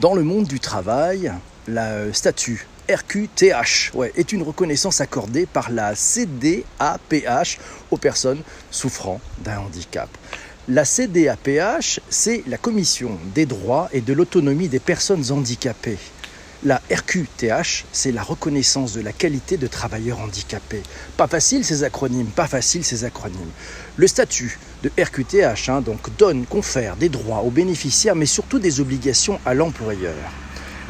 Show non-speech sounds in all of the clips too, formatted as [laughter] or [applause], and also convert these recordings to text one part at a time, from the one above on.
Dans le monde du travail, la statut RQTH est une reconnaissance accordée par la CDAPH aux personnes souffrant d'un handicap. La CDAPH, c'est la Commission des droits et de l'autonomie des personnes handicapées. La RQTH, c'est la reconnaissance de la qualité de travailleur handicapé. Pas facile ces acronymes, pas facile ces acronymes. Le statut de RQTH hein, donc donne, confère des droits aux bénéficiaires, mais surtout des obligations à l'employeur.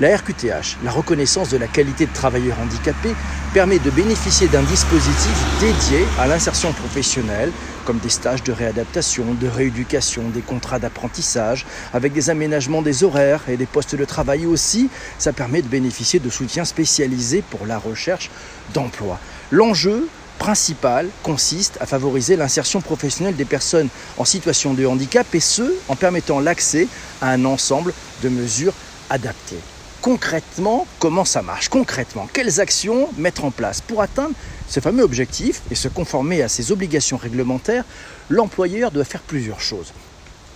La RQTH, la reconnaissance de la qualité de travailleur handicapé, permet de bénéficier d'un dispositif dédié à l'insertion professionnelle, comme des stages de réadaptation, de rééducation, des contrats d'apprentissage, avec des aménagements des horaires et des postes de travail aussi. Ça permet de bénéficier de soutien spécialisé pour la recherche d'emploi. L'enjeu, principal consiste à favoriser l'insertion professionnelle des personnes en situation de handicap et ce, en permettant l'accès à un ensemble de mesures adaptées concrètement comment ça marche, concrètement, quelles actions mettre en place pour atteindre ce fameux objectif et se conformer à ses obligations réglementaires, l'employeur doit faire plusieurs choses.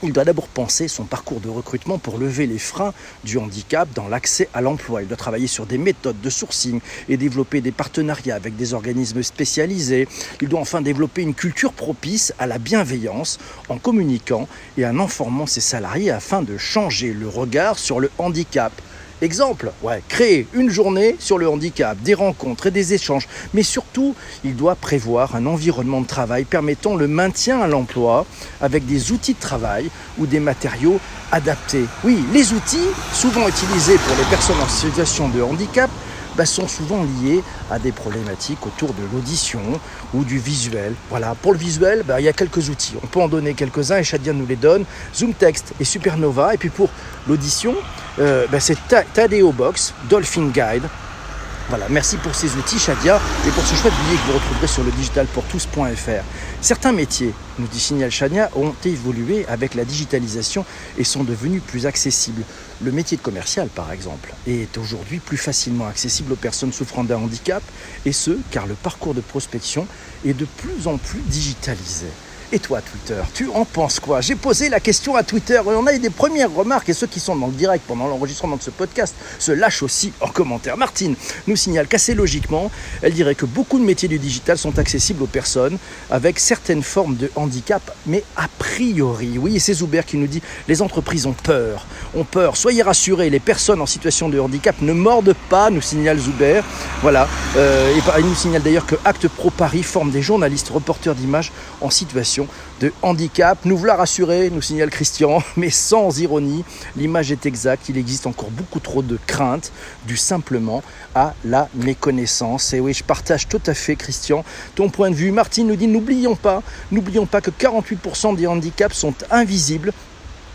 Il doit d'abord penser son parcours de recrutement pour lever les freins du handicap dans l'accès à l'emploi. Il doit travailler sur des méthodes de sourcing et développer des partenariats avec des organismes spécialisés. Il doit enfin développer une culture propice à la bienveillance en communiquant et en informant ses salariés afin de changer le regard sur le handicap. Exemple, créer une journée sur le handicap, des rencontres et des échanges. Mais surtout, il doit prévoir un environnement de travail permettant le maintien à l'emploi avec des outils de travail ou des matériaux adaptés. Oui, les outils, souvent utilisés pour les personnes en situation de handicap, bah, sont souvent liés à des problématiques autour de l'audition ou du visuel. Voilà, pour le visuel, bah, il y a quelques outils. On peut en donner quelques-uns et Shadia nous les donne. Zoom Text et Supernova. Et puis pour l'audition, euh, bah, c'est Tadeo Box, Dolphin Guide, voilà, merci pour ces outils, Shadia, et pour ce chouette billet que vous retrouverez sur le digitalpourtous.fr. Certains métiers, nous dit Signal Shadia, ont évolué avec la digitalisation et sont devenus plus accessibles. Le métier de commercial, par exemple, est aujourd'hui plus facilement accessible aux personnes souffrant d'un handicap, et ce, car le parcours de prospection est de plus en plus digitalisé. Et toi, Twitter, tu en penses quoi? J'ai posé la question à Twitter et on a eu des premières remarques et ceux qui sont dans le direct pendant l'enregistrement de ce podcast se lâchent aussi en commentaire. Martine nous signale qu'assez logiquement, elle dirait que beaucoup de métiers du digital sont accessibles aux personnes avec certaines formes de handicap, mais a priori, oui, c'est Zuber qui nous dit les entreprises ont peur, ont peur. Soyez rassurés, les personnes en situation de handicap ne mordent pas, nous signale Zuber. Voilà, euh, et il nous signale d'ailleurs que Acte Pro Paris forme des journalistes reporters d'images en situation de handicap. Nous voilà rassurer, nous signale Christian, [laughs] mais sans ironie, l'image est exacte, il existe encore beaucoup trop de crainte du simplement à la méconnaissance. Et oui, je partage tout à fait, Christian, ton point de vue. Martine nous dit, n'oublions pas, n'oublions pas que 48% des handicaps sont invisibles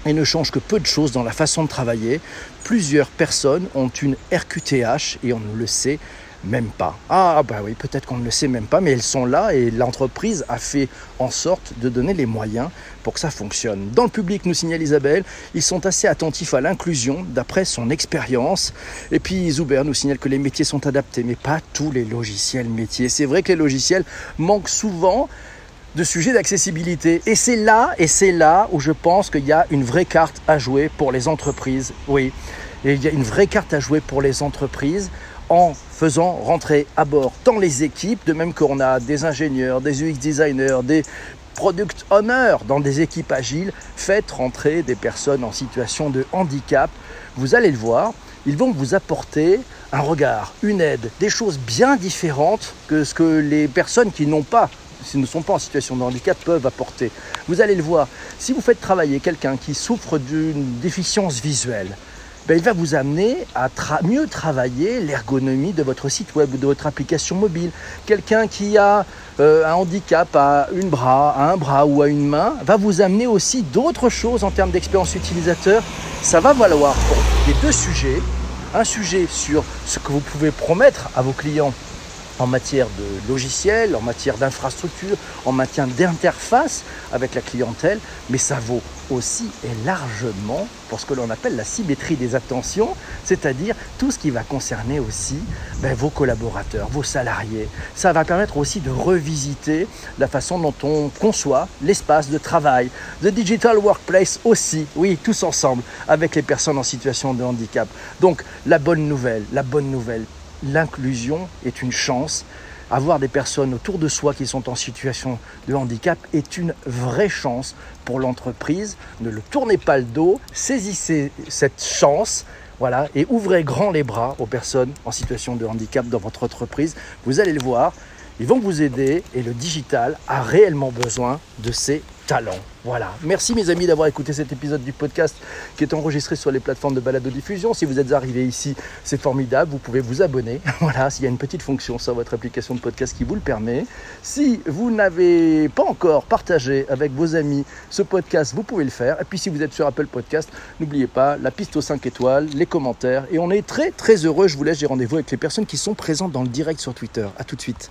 et ne changent que peu de choses dans la façon de travailler. Plusieurs personnes ont une RQTH et on le sait même pas. Ah bah oui, peut-être qu'on ne le sait même pas, mais elles sont là et l'entreprise a fait en sorte de donner les moyens pour que ça fonctionne. Dans le public, nous signale Isabelle, ils sont assez attentifs à l'inclusion d'après son expérience. Et puis Zuber nous signale que les métiers sont adaptés, mais pas tous les logiciels métiers. C'est vrai que les logiciels manquent souvent de sujets d'accessibilité. Et c'est là, et c'est là où je pense qu'il y a une vraie carte à jouer pour les entreprises. Oui, il y a une vraie carte à jouer pour les entreprises en faisant rentrer à bord tant les équipes, de même qu'on a des ingénieurs, des UX designers, des product owners dans des équipes agiles, faites rentrer des personnes en situation de handicap. Vous allez le voir, ils vont vous apporter un regard, une aide, des choses bien différentes que ce que les personnes qui n'ont pas ne sont pas en situation de handicap peuvent apporter. Vous allez le voir, si vous faites travailler quelqu'un qui souffre d'une déficience visuelle, ben, il va vous amener à mieux travailler l'ergonomie de votre site web ou de votre application mobile. Quelqu'un qui a euh, un handicap à, une bras, à un bras ou à une main va vous amener aussi d'autres choses en termes d'expérience utilisateur. Ça va valoir pour les deux sujets. Un sujet sur ce que vous pouvez promettre à vos clients en matière de logiciel, en matière d'infrastructure, en matière d'interface avec la clientèle, mais ça vaut aussi et largement pour ce que l'on appelle la symétrie des attentions, c'est-à-dire tout ce qui va concerner aussi ben, vos collaborateurs, vos salariés. Ça va permettre aussi de revisiter la façon dont on conçoit l'espace de travail, the digital workplace aussi, oui, tous ensemble, avec les personnes en situation de handicap. Donc la bonne nouvelle, la bonne nouvelle, l'inclusion est une chance. Avoir des personnes autour de soi qui sont en situation de handicap est une vraie chance pour l'entreprise. Ne le tournez pas le dos, saisissez cette chance. Voilà, et ouvrez grand les bras aux personnes en situation de handicap dans votre entreprise. Vous allez le voir, ils vont vous aider et le digital a réellement besoin de ces talents. Voilà. Merci mes amis d'avoir écouté cet épisode du podcast qui est enregistré sur les plateformes de balado diffusion. Si vous êtes arrivé ici, c'est formidable. Vous pouvez vous abonner. [laughs] Voilà, s'il y a une petite fonction sur votre application de podcast qui vous le permet. Si vous n'avez pas encore partagé avec vos amis ce podcast, vous pouvez le faire. Et puis si vous êtes sur Apple Podcast, n'oubliez pas la piste aux 5 étoiles, les commentaires. Et on est très très heureux. Je vous laisse, j'ai rendez-vous avec les personnes qui sont présentes dans le direct sur Twitter. A tout de suite.